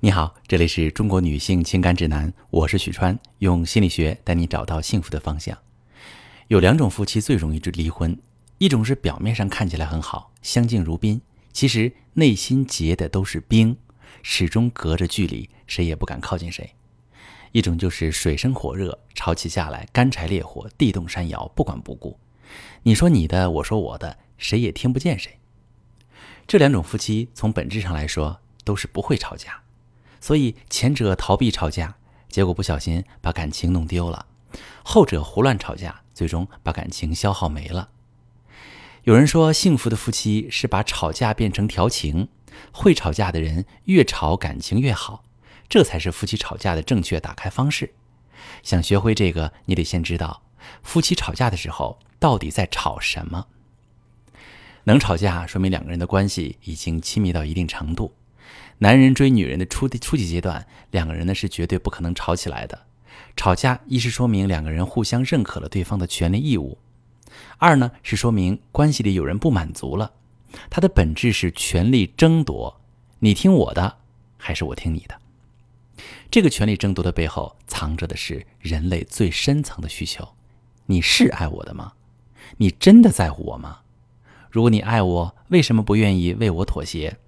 你好，这里是中国女性情感指南，我是许川，用心理学带你找到幸福的方向。有两种夫妻最容易离婚，一种是表面上看起来很好，相敬如宾，其实内心结的都是冰，始终隔着距离，谁也不敢靠近谁；一种就是水深火热，吵起架来干柴烈火，地动山摇，不管不顾，你说你的，我说我的，谁也听不见谁。这两种夫妻从本质上来说都是不会吵架。所以前者逃避吵架，结果不小心把感情弄丢了；后者胡乱吵架，最终把感情消耗没了。有人说，幸福的夫妻是把吵架变成调情，会吵架的人越吵感情越好，这才是夫妻吵架的正确打开方式。想学会这个，你得先知道夫妻吵架的时候到底在吵什么。能吵架，说明两个人的关系已经亲密到一定程度。男人追女人的初初级阶段，两个人呢是绝对不可能吵起来的。吵架一是说明两个人互相认可了对方的权利义务，二呢是说明关系里有人不满足了。它的本质是权力争夺，你听我的还是我听你的？这个权力争夺的背后藏着的是人类最深层的需求：你是爱我的吗？你真的在乎我吗？如果你爱我，为什么不愿意为我妥协？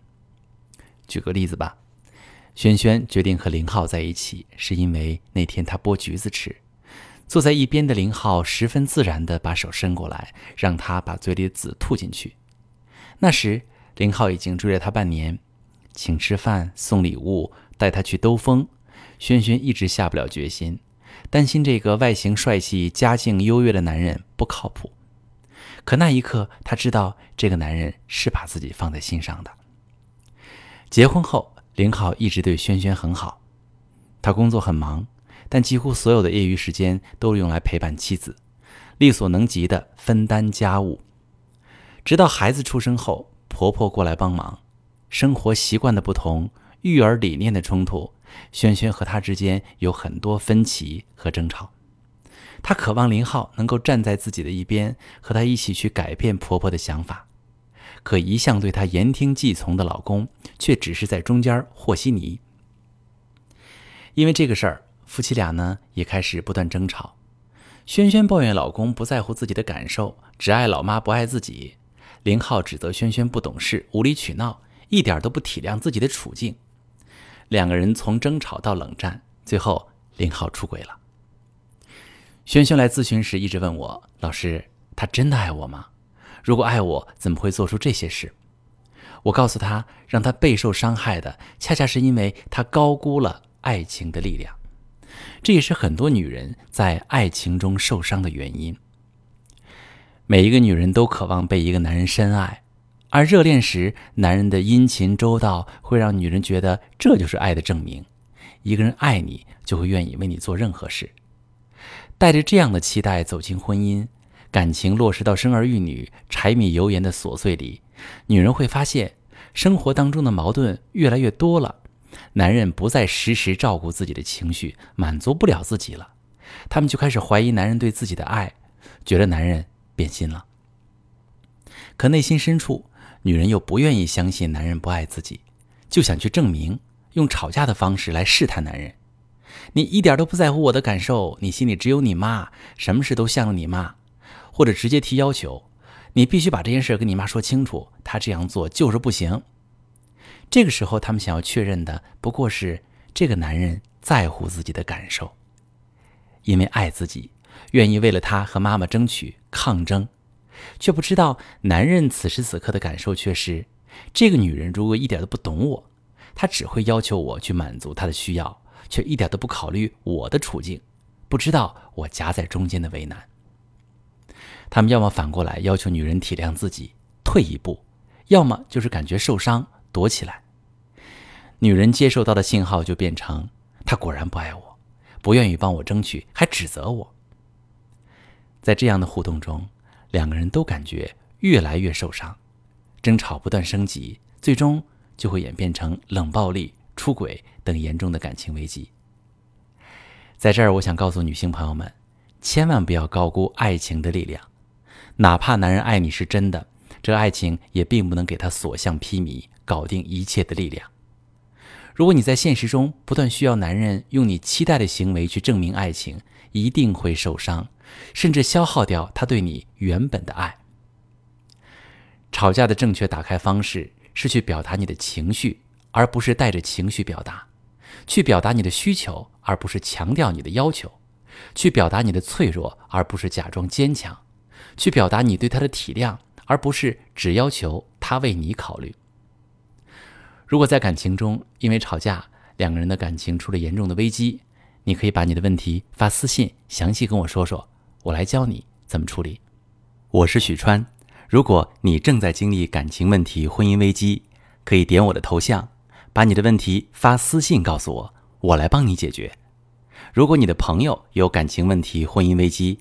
举个例子吧，轩轩决定和林浩在一起，是因为那天他剥橘子吃，坐在一边的林浩十分自然地把手伸过来，让他把嘴里的籽吐进去。那时林浩已经追了他半年，请吃饭、送礼物、带他去兜风，轩轩一直下不了决心，担心这个外形帅气、家境优越的男人不靠谱。可那一刻，他知道这个男人是把自己放在心上的。结婚后，林浩一直对轩轩很好。他工作很忙，但几乎所有的业余时间都用来陪伴妻子，力所能及的分担家务。直到孩子出生后，婆婆过来帮忙，生活习惯的不同，育儿理念的冲突，轩轩和他之间有很多分歧和争吵。她渴望林浩能够站在自己的一边，和他一起去改变婆婆的想法。可一向对她言听计从的老公，却只是在中间和稀泥。因为这个事儿，夫妻俩呢也开始不断争吵。轩轩抱怨老公不在乎自己的感受，只爱老妈不爱自己；林浩指责轩轩不懂事、无理取闹，一点都不体谅自己的处境。两个人从争吵到冷战，最后林浩出轨了。轩轩来咨询时一直问我：“老师，他真的爱我吗？”如果爱我，怎么会做出这些事？我告诉他，让他备受伤害的，恰恰是因为他高估了爱情的力量。这也是很多女人在爱情中受伤的原因。每一个女人都渴望被一个男人深爱，而热恋时男人的殷勤周到，会让女人觉得这就是爱的证明。一个人爱你，就会愿意为你做任何事。带着这样的期待走进婚姻。感情落实到生儿育女、柴米油盐的琐碎里，女人会发现生活当中的矛盾越来越多了。男人不再时时照顾自己的情绪，满足不了自己了，他们就开始怀疑男人对自己的爱，觉得男人变心了。可内心深处，女人又不愿意相信男人不爱自己，就想去证明，用吵架的方式来试探男人：“你一点都不在乎我的感受，你心里只有你妈，什么事都向着你妈。”或者直接提要求，你必须把这件事跟你妈说清楚，她这样做就是不行。这个时候，他们想要确认的不过是这个男人在乎自己的感受，因为爱自己，愿意为了他和妈妈争取抗争，却不知道男人此时此刻的感受却是：这个女人如果一点都不懂我，她只会要求我去满足她的需要，却一点都不考虑我的处境，不知道我夹在中间的为难。他们要么反过来要求女人体谅自己，退一步；要么就是感觉受伤，躲起来。女人接受到的信号就变成：他果然不爱我，不愿意帮我争取，还指责我。在这样的互动中，两个人都感觉越来越受伤，争吵不断升级，最终就会演变成冷暴力、出轨等严重的感情危机。在这儿，我想告诉女性朋友们，千万不要高估爱情的力量。哪怕男人爱你是真的，这爱情也并不能给他所向披靡、搞定一切的力量。如果你在现实中不断需要男人用你期待的行为去证明爱情，一定会受伤，甚至消耗掉他对你原本的爱。吵架的正确打开方式是去表达你的情绪，而不是带着情绪表达；去表达你的需求，而不是强调你的要求；去表达你的脆弱，而不是假装坚强；去表达你对他的体谅，而不是只要求他为你考虑。如果在感情中因为吵架，两个人的感情出了严重的危机，你可以把你的问题发私信，详细跟我说说，我来教你怎么处理。我是许川。如果你正在经历感情问题、婚姻危机，可以点我的头像，把你的问题发私信告诉我，我来帮你解决。如果你的朋友有感情问题、婚姻危机，